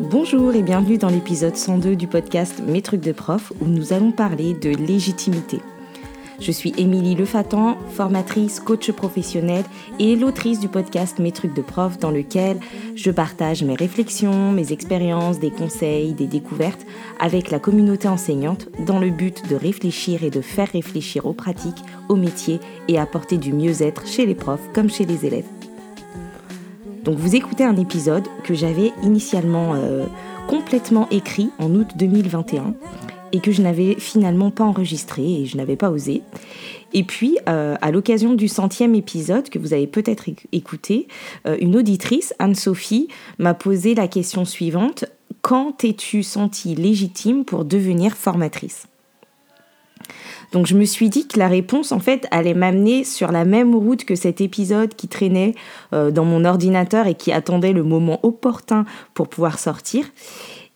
Bonjour et bienvenue dans l'épisode 102 du podcast Mes trucs de prof où nous allons parler de légitimité. Je suis Émilie Lefatan, formatrice, coach professionnelle et l'autrice du podcast Mes trucs de prof dans lequel je partage mes réflexions, mes expériences, des conseils, des découvertes avec la communauté enseignante dans le but de réfléchir et de faire réfléchir aux pratiques, aux métiers et apporter du mieux-être chez les profs comme chez les élèves. Donc vous écoutez un épisode que j'avais initialement euh, complètement écrit en août 2021 et que je n'avais finalement pas enregistré et je n'avais pas osé. Et puis, euh, à l'occasion du centième épisode que vous avez peut-être écouté, euh, une auditrice, Anne-Sophie, m'a posé la question suivante. Quand t'es-tu sentie légitime pour devenir formatrice? Donc je me suis dit que la réponse, en fait, allait m'amener sur la même route que cet épisode qui traînait euh, dans mon ordinateur et qui attendait le moment opportun pour pouvoir sortir.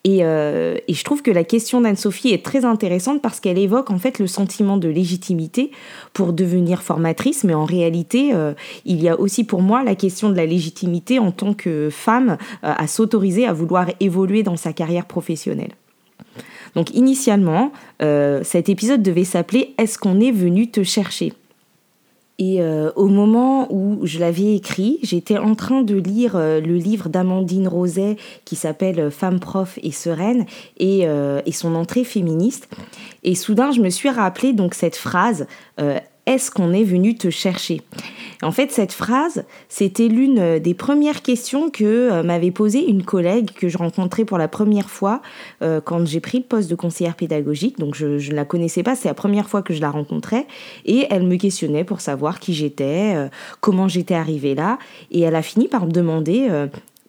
Euh, et, je trouve que la question d'Anne-Sophie est très intéressante parce qu'elle évoque en fait le sentiment de légitimité pour devenir formatrice, mais en réalité, euh, il y a aussi pour moi la question de la légitimité en tant que femme à s'autoriser à vouloir évoluer dans sa carrière professionnelle. Donc initialement, euh, cet épisode devait s'appeler Est-ce qu'on est venu te chercher? Et euh, au moment où je l'avais écrit, j'étais en train de lire euh, le livre d'Amandine Roset qui s'appelle Femme, prof et sereine et, son entrée féministe. Et soudain, je me suis rappelé donc cette phrase Est-ce qu'on est venu te chercher? En fait, cette phrase, c'était l'une euh, des premières questions que euh, m'avait posée une collègue que je rencontrais pour la première fois euh, quand j'ai pris le poste de conseillère pédagogique. Donc, je ne la connaissais pas, c'est la première fois que je la rencontrais. Et elle me questionnait pour savoir qui j'étais, comment j'étais arrivée là. Et elle a fini par me demander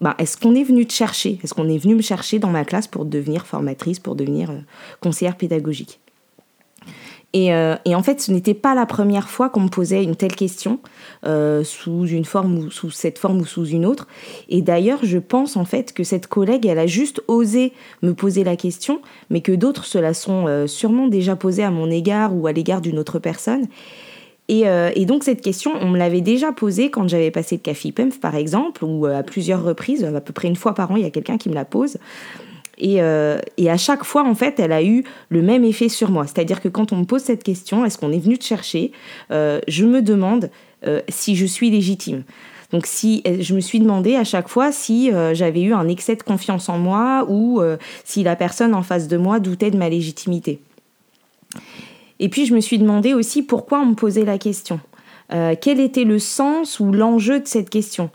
bah, est-ce qu'on est venu te chercher? Est-ce qu'on est venu me chercher dans ma classe pour devenir formatrice, pour devenir conseillère pédagogique? Euh, et, en fait, ce n'était pas la première fois qu'on me posait une telle question, euh, sous une forme ou sous cette forme ou sous une autre. Et d'ailleurs, je pense en fait que cette collègue, elle a juste osé me poser la question, mais que d'autres se la sont euh, sûrement déjà posée à mon égard ou à l'égard d'une autre personne. Et, donc cette question, on me l'avait déjà posée quand j'avais passé le CAFIPEMF par exemple, ou à plusieurs reprises, à peu près une fois par an, il y a quelqu'un qui me la pose. Euh, et, à chaque fois, en fait, elle a eu le même effet sur moi. C'est-à-dire que quand on me pose cette question, est-ce qu'on est venu te chercher euh, Je me demande euh, si je suis légitime. Donc si je me suis demandé à chaque fois si j'avais eu un excès de confiance en moi ou si la personne en face de moi doutait de ma légitimité. Et puis je me suis demandé aussi pourquoi on me posait la question. Quel était le sens ou l'enjeu de cette question?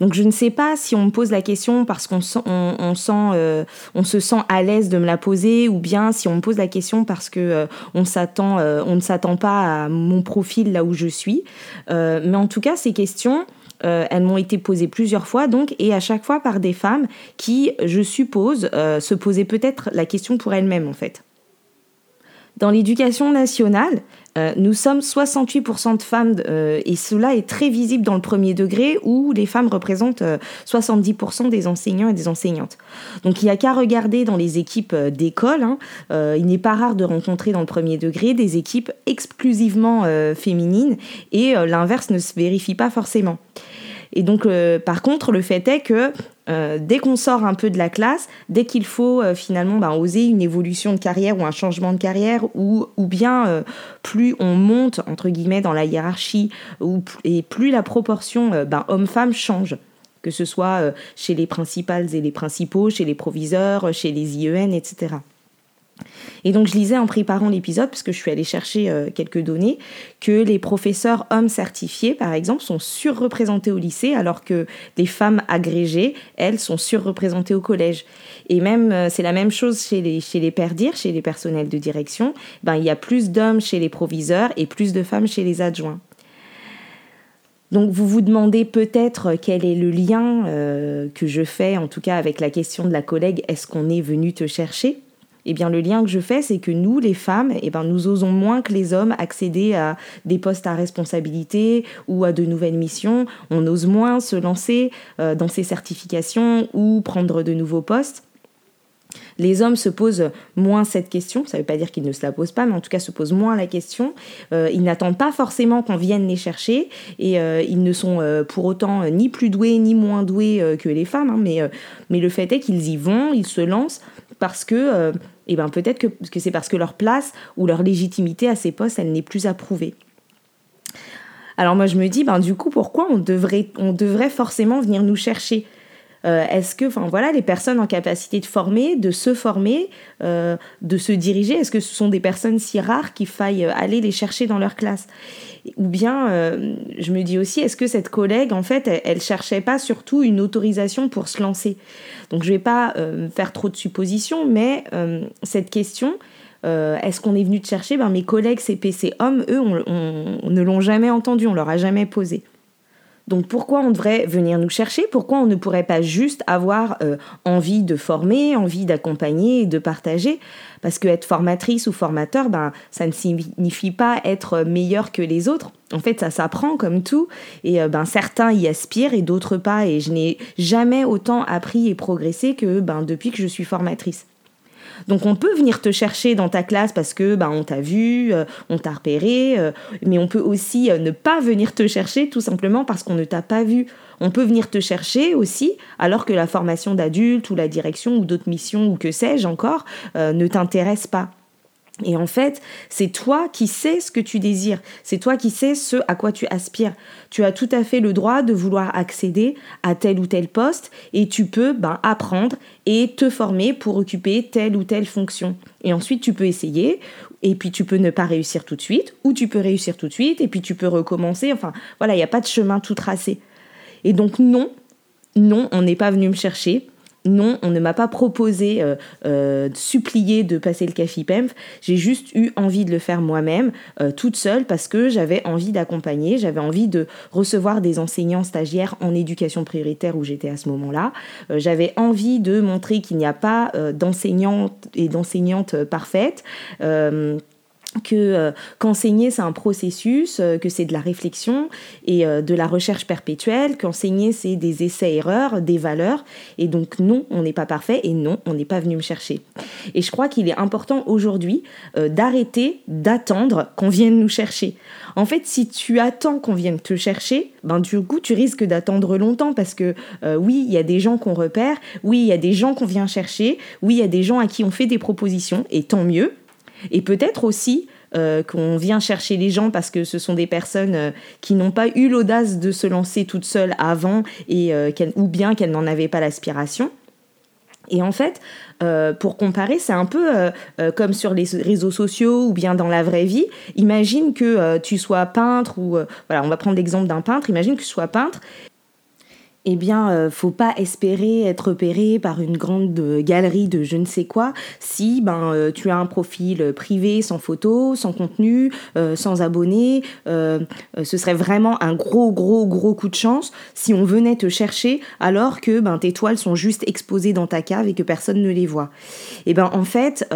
Donc je ne sais pas si on me pose la question parce qu'on on, sent, euh, on se sent à l'aise de me la poser ou bien si on me pose la question parce que euh, s'attend, euh, on ne s'attend pas à mon profil là où je suis. mais en tout cas, ces questions, elles m'ont été posées plusieurs fois, donc, et à chaque fois par des femmes qui, je suppose, se posaient peut-être la question pour elles-mêmes, en fait. Dans l'éducation nationale, euh, nous sommes 68% de femmes euh, et cela est très visible dans le premier degré où les femmes représentent 70% euh, des enseignants et des enseignantes. Donc il n'y a qu'à regarder dans les équipes d'école, hein, il n'est pas rare de rencontrer dans le premier degré des équipes exclusivement féminines et l'inverse ne se vérifie pas forcément. Et donc, par contre, le fait est que euh, dès qu'on sort un peu de la classe, dès qu'il faut euh, finalement ben, oser une évolution de carrière ou un changement de carrière, ou, ou bien plus on monte, entre guillemets, dans la hiérarchie, ou, et plus la proportion ben, homme-femme change que ce soit chez les principales et les principaux, chez les proviseurs, chez les IEN, etc. Et donc je lisais en préparant l'épisode, parce que je suis allée chercher euh, quelques données, que les professeurs hommes certifiés, par exemple, sont surreprésentés au lycée, alors que les femmes agrégées, elles, sont surreprésentées au collège. Et même, euh, c'est la même chose chez les, chez les chez les personnels de direction. Ben, il y a plus d'hommes chez les proviseurs et plus de femmes chez les adjoints. Donc vous vous demandez peut-être quel est le lien euh, que je fais, en tout cas avec la question de la collègue, est-ce qu'on est venu te chercher? Eh bien, le lien que je fais, c'est que nous, les femmes, eh bien, nous osons moins que les hommes accéder à des postes à responsabilité ou à de nouvelles missions. On ose moins se lancer euh, dans ces certifications ou prendre de nouveaux postes. Les hommes se posent moins cette question, ça ne veut pas dire qu'ils ne se la posent pas, mais en tout cas se posent moins la question. Euh, ils n'attendent pas forcément qu'on vienne les chercher et euh, ils ne sont pour autant ni plus doués ni moins doués que les femmes, hein, mais, mais le fait est qu'ils y vont, ils se lancent parce que, et ben peut-être que, c'est parce que leur place ou leur légitimité à ces postes, elle n'est plus approuvée. Alors moi je me dis, ben du coup, pourquoi on devrait forcément venir nous chercher? Euh, est-ce que, enfin voilà, les personnes en capacité de former, de se former, euh, de se diriger, est-ce que ce sont des personnes si rares qu'il faille euh, aller les chercher dans leur classe? Ou bien, je me dis aussi, est-ce que cette collègue, en fait, elle, elle, cherchait pas surtout une autorisation pour se lancer? Donc, je vais pas faire trop de suppositions, mais cette question, est-ce qu'on est venu te chercher? Ben, Mes collègues CPC hommes, eux, on ne l'ont jamais entendu, on leur a jamais posé. Donc pourquoi on devrait venir nous chercher? Pourquoi on ne pourrait pas juste avoir euh, envie de former, envie d'accompagner et de partager? Parce que être formatrice ou formateur, ben, ça ne signifie pas être meilleur que les autres. En fait, ça s'apprend comme tout. Et euh, ben, certains y aspirent et d'autres pas. Et je n'ai jamais autant appris et progressé que ben, depuis que je suis formatrice. Donc on peut venir te chercher dans ta classe parce que ben, on t'a vu, euh, on t'a repéré, euh, mais on peut aussi euh, ne pas venir te chercher tout simplement parce qu'on ne t'a pas vu. On peut venir te chercher aussi alors que la formation d'adulte ou la direction ou d'autres missions ou que sais-je encore ne t'intéresse pas. Et en fait, c'est toi qui sais ce que tu désires, c'est toi qui sais ce à quoi tu aspires. Tu as tout à fait le droit de vouloir accéder à tel ou tel poste et tu peux ben, apprendre et te former pour occuper telle ou telle fonction. Et ensuite, tu peux essayer et puis tu peux ne pas réussir tout de suite ou tu peux réussir tout de suite et puis tu peux recommencer. Enfin, voilà, il n'y a pas de chemin tout tracé. Et donc non, non, on n'est pas venu me chercher non, on ne m'a pas proposé, euh, euh, supplié de passer le CAFIPEMF. J'ai juste eu envie de le faire moi-même, euh, toute seule, parce que j'avais envie d'accompagner, j'avais envie de recevoir des enseignants stagiaires en éducation prioritaire où j'étais à ce moment-là. j'avais envie de montrer qu'il n'y a pas d'enseignantes et d'enseignantes parfaites que euh, qu'enseigner c'est un processus, euh, que c'est de la réflexion et euh, de la recherche perpétuelle, qu'enseigner c'est des essais-erreurs, des valeurs et donc non, on n'est pas parfait et non, on n'est pas venu me chercher. Et je crois qu'il est important aujourd'hui d'arrêter d'attendre qu'on vienne nous chercher. En fait, si tu attends qu'on vienne te chercher, ben du coup, tu risques d'attendre longtemps parce que oui, il y a des gens qu'on repère, oui, il y a des gens qu'on vient chercher, oui, il y a des gens à qui on fait des propositions et tant mieux. Et peut-être aussi euh, qu'on vient chercher les gens parce que ce sont des personnes euh, qui n'ont pas eu l'audace de se lancer toutes seules avant et euh, ou bien qu'elles n'en avaient pas l'aspiration. Et en fait, pour comparer, c'est un peu comme sur les réseaux sociaux ou bien dans la vraie vie. Imagine que tu sois peintre ou voilà, on va prendre l'exemple d'un peintre. Imagine que tu sois peintre eh bien, euh, faut pas espérer être repéré par une grande euh, galerie de je ne sais quoi si ben euh, tu as un profil privé sans photo, sans contenu, sans abonnés. ce serait vraiment un gros gros gros coup de chance si on venait te chercher alors que ben tes toiles sont juste exposées dans ta cave et que personne ne les voit. Et eh ben en fait,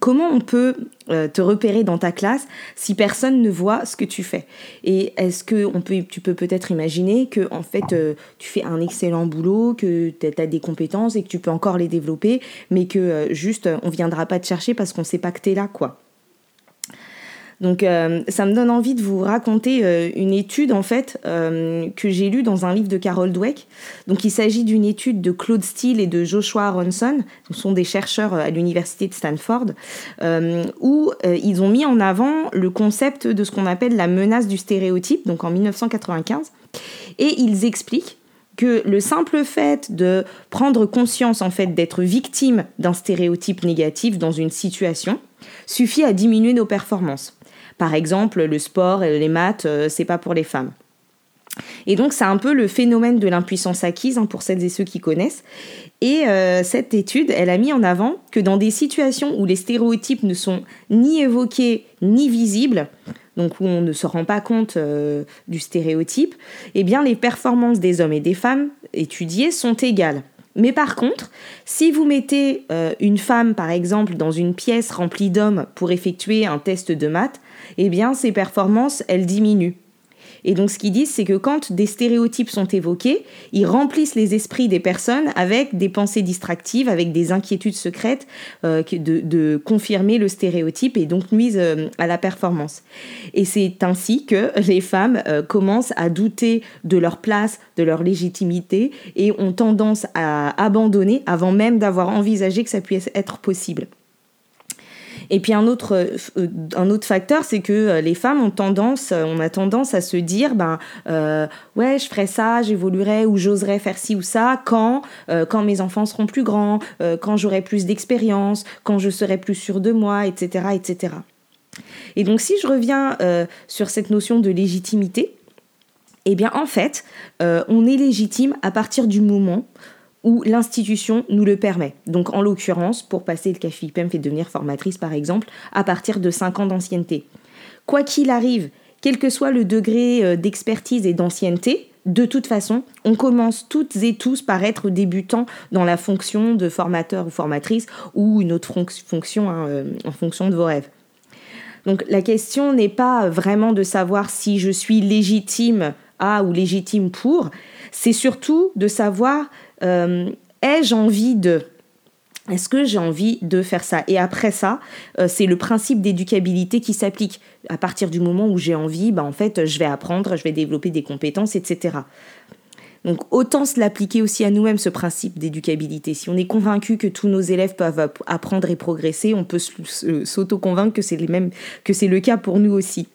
comment on peut te repérer dans ta classe si personne ne voit ce que tu fais Et est-ce que on peut, tu peux peut-être imaginer que en fait tu fais un excellent boulot, que tu as des compétences et que tu peux encore les développer, mais que euh, juste on viendra pas te chercher parce qu'on sait pas que tu es là, quoi. Donc euh, ça me donne envie de vous raconter euh, une étude en fait que j'ai lue dans un livre de Carol Dweck. Donc il s'agit d'une étude de Claude Steele et de Joshua Aronson, ce sont des chercheurs à l'université de Stanford, où ils ont mis en avant le concept de ce qu'on appelle la menace du stéréotype, donc en 1995, et ils expliquent que le simple fait de prendre conscience en fait d'être victime d'un stéréotype négatif dans une situation suffit à diminuer nos performances. Par exemple, le sport et les maths, euh, c'est pas pour les femmes. Et donc c'est un peu le phénomène de l'impuissance acquise hein, pour celles et ceux qui connaissent. Et euh, cette étude, elle a mis en avant que dans des situations où les stéréotypes ne sont ni évoqués ni visibles, donc où on ne se rend pas compte euh, du stéréotype, eh bien les performances des hommes et des femmes étudiées sont égales. Mais par contre, si vous mettez une femme, par exemple, dans une pièce remplie d'hommes pour effectuer un test de maths, eh bien, ses performances, elles diminuent. Et donc ce qu'ils disent, c'est que quand des stéréotypes sont évoqués, ils remplissent les esprits des personnes avec des pensées distractives, avec des inquiétudes secrètes euh, de, confirmer le stéréotype et donc nuisent euh, à la performance. Et c'est ainsi que les femmes euh, commencent à douter de leur place, de leur légitimité et ont tendance à abandonner avant même d'avoir envisagé que ça puisse être possible. Et puis un autre, euh, un autre facteur, c'est que euh, les femmes ont tendance, euh, on a tendance à se dire, ben ouais, je ferai ça, j'évoluerai ou j'oserai faire ci ou ça quand, quand mes enfants seront plus grands, quand j'aurai plus d'expérience, quand je serai plus sûre de moi, etc., etc. Et donc si je reviens sur cette notion de légitimité, eh bien en fait, on est légitime à partir du moment où l'institution nous le permet. Donc en l'occurrence, pour passer le CAFIPEM fait devenir formatrice par exemple, à partir de 5 ans d'ancienneté. Quoi qu'il arrive, quel que soit le degré euh, d'expertise et d'ancienneté, de toute façon, on commence toutes et tous par être débutants dans la fonction de formateur ou formatrice ou une autre fonction hein, euh, en fonction de vos rêves. Donc la question n'est pas vraiment de savoir si je suis légitime ou légitime pour, c'est surtout de savoir euh, ai-je envie de? Est-ce que j'ai envie de faire ça? Et après ça, euh, c'est le principe d'éducabilité qui s'applique. À partir du moment où j'ai envie, bah, en fait, je vais apprendre, je vais développer des compétences, etc. Donc autant se l'appliquer aussi à nous-mêmes, ce principe d'éducabilité. Si on est convaincu que tous nos élèves peuvent apprendre et progresser, on peut s'auto-convaincre que c'est le cas pour nous aussi.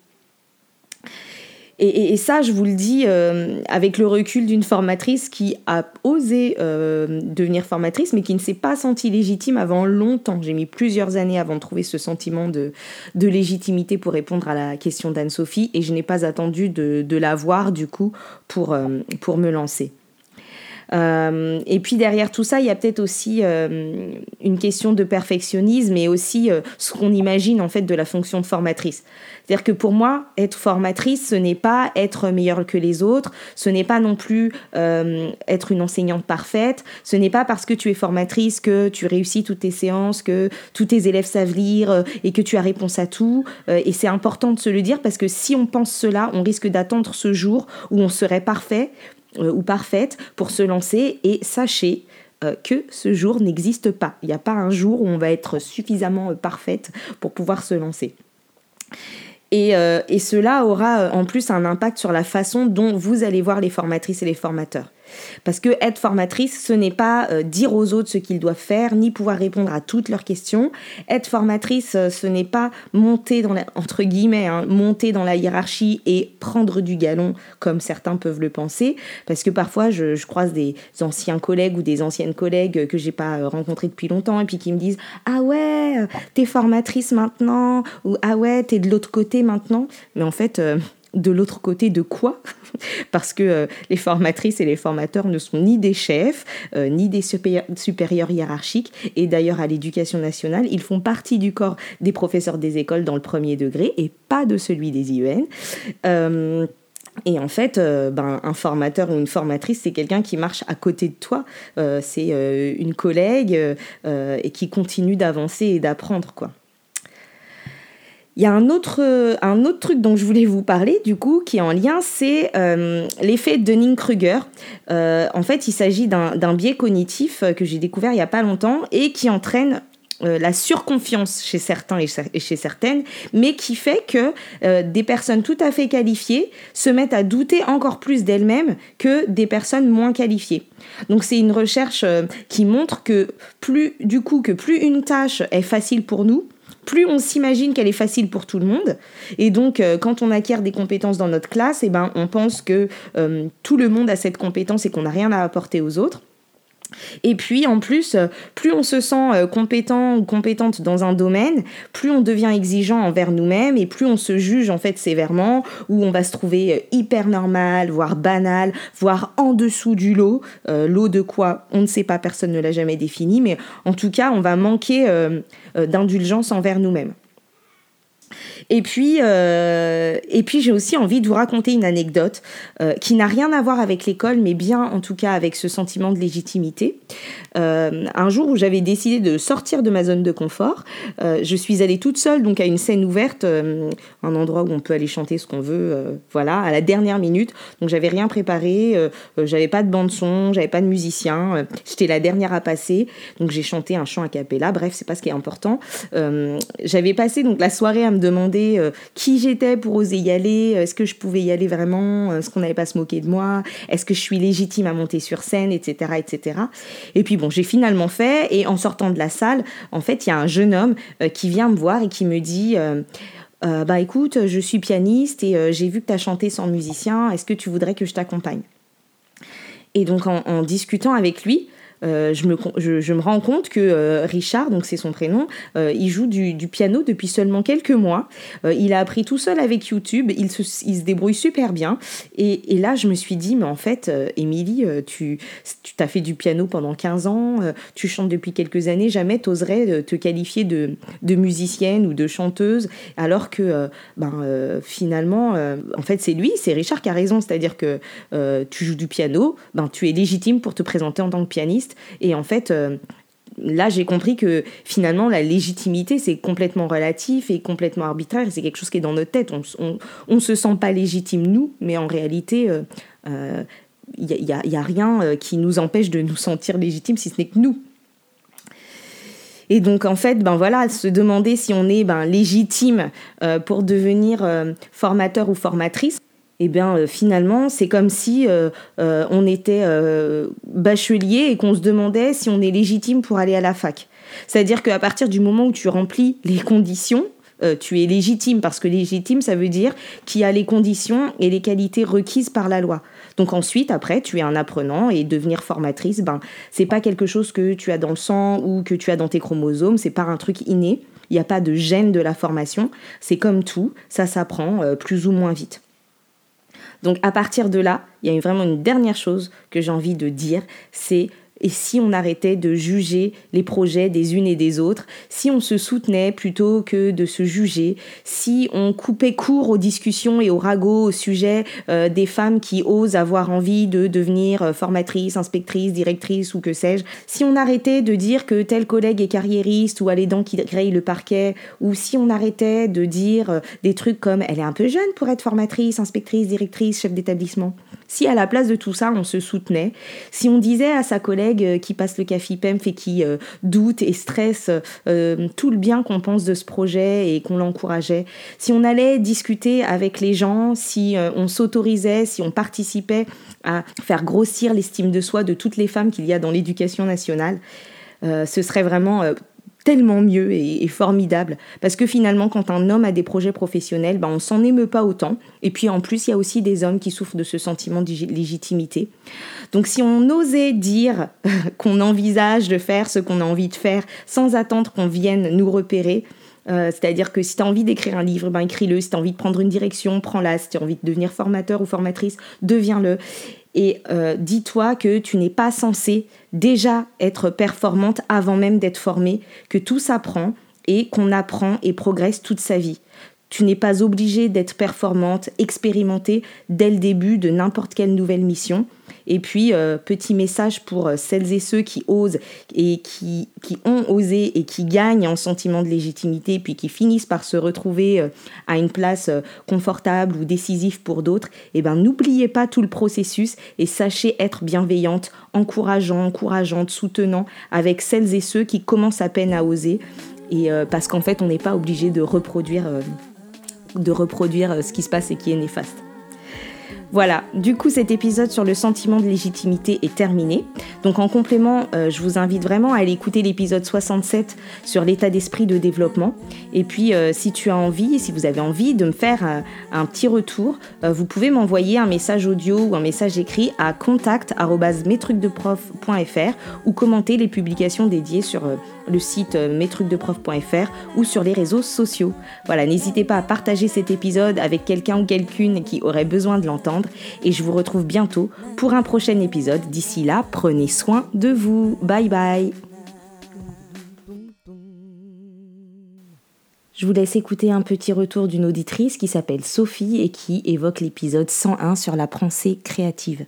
Et, ça, je vous le dis euh, avec le recul d'une formatrice qui a osé euh, devenir formatrice, mais qui ne s'est pas sentie légitime avant longtemps. J'ai mis plusieurs années avant de trouver ce sentiment de, légitimité pour répondre à la question d'Anne-Sophie, et je n'ai pas attendu de, de la voir, du coup, pour, euh, pour me lancer. Et puis derrière tout ça, il y a peut-être aussi une question de perfectionnisme et aussi ce qu'on imagine en fait de la fonction de formatrice. C'est-à-dire que pour moi, être formatrice, ce n'est pas être meilleure que les autres, ce n'est pas non plus euh, être une enseignante parfaite, ce n'est pas parce que tu es formatrice que tu réussis toutes tes séances, que tous tes élèves savent lire euh, et que tu as réponse à tout. Euh, et c'est important de se le dire parce que si on pense cela, on risque d'attendre ce jour où on serait parfait ou parfaite pour se lancer et sachez que ce jour n'existe pas. Il n'y a pas un jour où on va être suffisamment parfaite pour pouvoir se lancer. Euh, et, cela aura euh, en plus un impact sur la façon dont vous allez voir les formatrices et les formateurs. Parce que être formatrice, ce n'est pas euh, dire aux autres ce qu'ils doivent faire, ni pouvoir répondre à toutes leurs questions. Être formatrice, euh, ce n'est pas monter dans la, entre guillemets, hein, monter dans la hiérarchie et prendre du galon comme certains peuvent le penser. Parce que parfois, je, croise des anciens collègues ou des anciennes collègues que j'ai pas rencontrés depuis longtemps et puis qui me disent ah ouais, t'es formatrice maintenant ou ah ouais, t'es de l'autre côté maintenant. Mais en fait euh, de l'autre côté de quoi Parce que euh, les formatrices et les formateurs ne sont ni des chefs, euh, ni des supérieurs, hiérarchiques. Et d'ailleurs, à l'éducation nationale, ils font partie du corps des professeurs des écoles dans le premier degré et pas de celui des IEN. Euh, et en fait, ben, un formateur ou une formatrice, c'est quelqu'un qui marche à côté de toi. c'est une collègue et qui continue d'avancer et d'apprendre, quoi. Il y a un autre, truc dont je voulais vous parler, du coup, qui est en lien, c'est euh, l'effet Dunning-Kruger. Euh, en fait, il s'agit d'un biais cognitif euh, que j'ai découvert il n'y a pas longtemps et qui entraîne la surconfiance chez certains et chez certaines, mais qui fait que des personnes tout à fait qualifiées se mettent à douter encore plus d'elles-mêmes que des personnes moins qualifiées. Donc c'est une recherche qui montre que plus du coup que plus une tâche est facile pour nous, plus on s'imagine qu'elle est facile pour tout le monde. Et donc, euh, quand on acquiert des compétences dans notre classe, eh ben, on pense que euh, tout le monde a cette compétence et qu'on n'a rien à apporter aux autres. Et puis en plus, plus on se sent euh, compétent ou compétente dans un domaine, plus on devient exigeant envers nous-mêmes et plus on se juge en fait sévèrement, ou on va se trouver euh, hyper normal, voire banal, voire en dessous du lot. Euh, lot de quoi On ne sait pas, personne ne l'a jamais défini, mais en tout cas, on va manquer d'indulgence envers nous-mêmes. Et puis, euh, et puis j'ai aussi envie de vous raconter une anecdote euh, qui n'a rien à voir avec l'école, mais bien en tout cas avec ce sentiment de légitimité. Euh, un jour où j'avais décidé de sortir de ma zone de confort, je suis allée toute seule donc à une scène ouverte, un endroit où on peut aller chanter ce qu'on veut, voilà, à la dernière minute. Donc j'avais rien préparé, j'avais pas de bande son, j'avais pas de musicien, j'étais la dernière à passer, donc j'ai chanté un chant a cappella. Bref, c'est pas ce qui est important. j'avais passé donc la soirée à me demander euh, qui j'étais pour oser y aller, euh, est-ce que je pouvais y aller vraiment, euh, est-ce qu'on n'allait pas se moquer de moi, est-ce que je suis légitime à monter sur scène, etc. etc. Et puis bon, j'ai finalement fait, et en sortant de la salle, en fait, il y a un jeune homme qui vient me voir et qui me dit... bah écoute, je suis pianiste et j'ai vu que tu as chanté sans musicien, est-ce que tu voudrais que je t'accompagne? Et donc en, discutant avec lui, euh, je, me, rends compte que euh, Richard, donc c'est son prénom, euh, il joue du, piano depuis seulement quelques mois. il a appris tout seul avec YouTube, il se, il se débrouille super bien. Et, là, je me suis dit, mais en fait, Émilie, tu, tu t'as fait du piano pendant 15 ans, tu chantes depuis quelques années, jamais tu oserais te qualifier de, de, musicienne ou de chanteuse, alors que ben, finalement, en fait, c'est lui, c'est Richard qui a raison, c'est-à-dire que tu joues du piano, ben, tu es légitime pour te présenter en tant que pianiste et en fait, euh, là, j'ai compris que finalement, la légitimité, c'est complètement relatif et complètement arbitraire. C'est quelque chose qui est dans notre tête. On ne se sent pas légitime, nous, mais en réalité, il euh, n'y euh, a, rien qui nous empêche de nous sentir légitimes, si ce n'est que nous. Et donc, en fait, ben voilà, se demander si on est ben, légitime pour devenir formateur ou formatrice, eh bien euh, finalement c'est comme si euh, euh, on était bachelier et qu'on se demandait si on est légitime pour aller à la fac. C'est-à-dire qu'à partir du moment où tu remplis les conditions, tu es légitime parce que légitime ça veut dire qu'il y a les conditions et les qualités requises par la loi. Donc ensuite après tu es un apprenant et devenir formatrice ben c'est pas quelque chose que tu as dans le sang ou que tu as dans tes chromosomes, c'est pas un truc inné. Il n'y a pas de gène de la formation, c'est comme tout, ça s'apprend plus ou moins vite. Donc à partir de là, il y a vraiment une dernière chose que j'ai envie de dire, c'est et si on arrêtait de juger les projets des unes et des autres, si on se soutenait plutôt que de se juger, si on coupait court aux discussions et aux ragots au sujet euh, des femmes qui osent avoir envie de devenir euh, formatrice, inspectrice, directrice ou que sais-je, si on arrêtait de dire que tel collègue est carriériste ou a les dents qui grillent le parquet, ou si on arrêtait de dire euh, des trucs comme elle est un peu jeune pour être formatrice, inspectrice, directrice, chef d'établissement, si à la place de tout ça on se soutenait, si on disait à sa collègue euh, qui passe le café PEMF et qui euh, doute et stresse euh, tout le bien qu'on pense de ce projet et qu'on l'encourageait. Si on allait discuter avec les gens, si on s'autorisait, si on participait à faire grossir l'estime de soi de toutes les femmes qu'il y a dans l'éducation nationale, ce serait vraiment tellement mieux et, formidable. Parce que finalement, quand un homme a des projets professionnels, ben, on s'en émeut pas autant. Et puis en plus, il y a aussi des hommes qui souffrent de ce sentiment de légitimité. Donc si on osait dire qu'on envisage de faire ce qu'on a envie de faire sans attendre qu'on vienne nous repérer, euh, c'est-à-dire que si tu as envie d'écrire un livre, ben écris-le. Si tu as envie de prendre une direction, prends-la. Si tu as envie de devenir formateur ou formatrice, deviens-le. Et euh, dis-toi que tu n'es pas censé déjà être performante avant même d'être formée, que tout s'apprend et qu'on apprend et progresse toute sa vie. Tu n'es pas obligé d'être performante, expérimentée dès le début de n'importe quelle nouvelle mission. Et puis, euh, petit message pour euh, celles et ceux qui osent et qui, qui, ont osé et qui gagnent en sentiment de légitimité, puis qui finissent par se retrouver euh, à une place confortable ou décisive pour d'autres, eh ben, n'oubliez pas tout le processus et sachez être bienveillante, encourageant, encourageante, soutenant avec celles et ceux qui commencent à peine à oser. Et parce qu'en fait, on n'est pas obligé de reproduire, de reproduire ce qui se passe et qui est néfaste. Voilà, du coup cet épisode sur le sentiment de légitimité est terminé. Donc en complément, euh, je vous invite vraiment à aller écouter l'épisode 67 sur l'état d'esprit de développement. Et puis euh, si tu as envie, si vous avez envie de me faire euh, un, petit retour, vous pouvez m'envoyer un message audio ou un message écrit à contact@metrucdeprof.fr ou commenter les publications dédiées sur le site metrucdeprof.fr ou sur les réseaux sociaux. Voilà, n'hésitez pas à partager cet épisode avec quelqu'un ou quelqu'une qui aurait besoin de l'entendre et je vous retrouve bientôt pour un prochain épisode. D'ici là, prenez soin de vous. Bye bye Je vous laisse écouter un petit retour d'une auditrice qui s'appelle Sophie et qui évoque l'épisode 101 sur la pensée créative.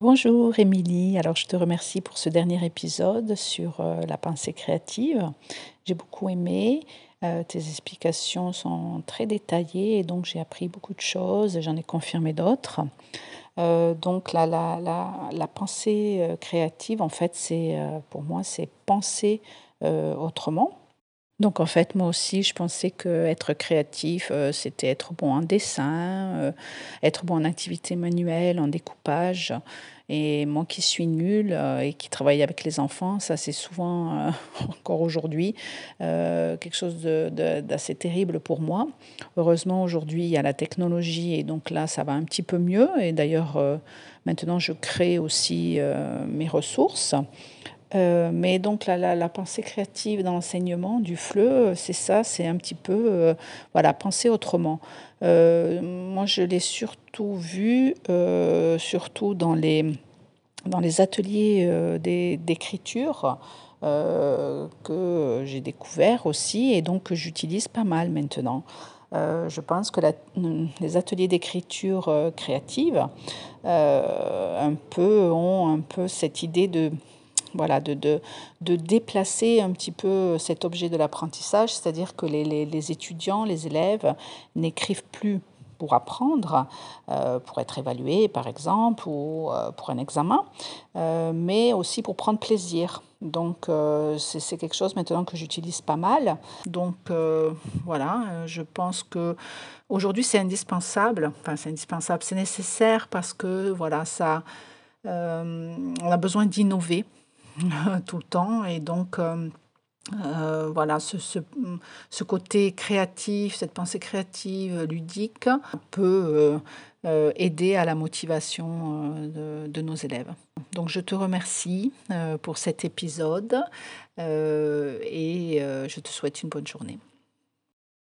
Bonjour Émilie, alors je te remercie pour ce dernier épisode sur euh, la pensée créative. J'ai beaucoup aimé, euh, tes explications sont très détaillées et donc j'ai appris beaucoup de choses et j'en ai confirmé d'autres. Euh, donc la, la, la, la, pensée créative, en fait, c'est pour moi, c'est penser autrement. Donc en fait, moi aussi, je pensais que être créatif, c'était être bon en dessin, être bon en activité manuelle, en découpage. Et moi qui suis nulle euh, et qui travaille avec les enfants, ça c'est souvent, euh, encore aujourd'hui, euh, quelque chose d'assez terrible pour moi. Heureusement, aujourd'hui, il y a la technologie et donc là, ça va un petit peu mieux. Et d'ailleurs, maintenant, je crée aussi mes ressources. Mais donc la, pensée créative dans l'enseignement du FLE, c'est ça, c'est un petit peu, voilà, penser autrement. moi, je l'ai surtout vu, surtout dans les, dans les ateliers euh, d'écriture euh, que j'ai découvert aussi et donc que j'utilise pas mal maintenant. Euh, je pense que les ateliers d'écriture créative un peu ont un peu cette idée de voilà, de, de, de, déplacer un petit peu cet objet de l'apprentissage, c'est-à-dire que les, les, étudiants, les élèves n'écrivent plus pour apprendre, euh, pour être évalué par exemple, ou euh, pour un examen, euh, mais aussi pour prendre plaisir. Donc c'est quelque chose maintenant que j'utilise pas mal. Donc voilà, je pense que aujourd'hui c'est indispensable. Enfin c'est indispensable, c'est nécessaire parce que voilà ça, on a besoin d'innover tout le temps et donc euh, voilà, ce, ce, côté créatif, cette pensée créative, ludique, peut euh, euh, aider à la motivation de, nos élèves. Donc je te remercie pour cet épisode et je te souhaite une bonne journée.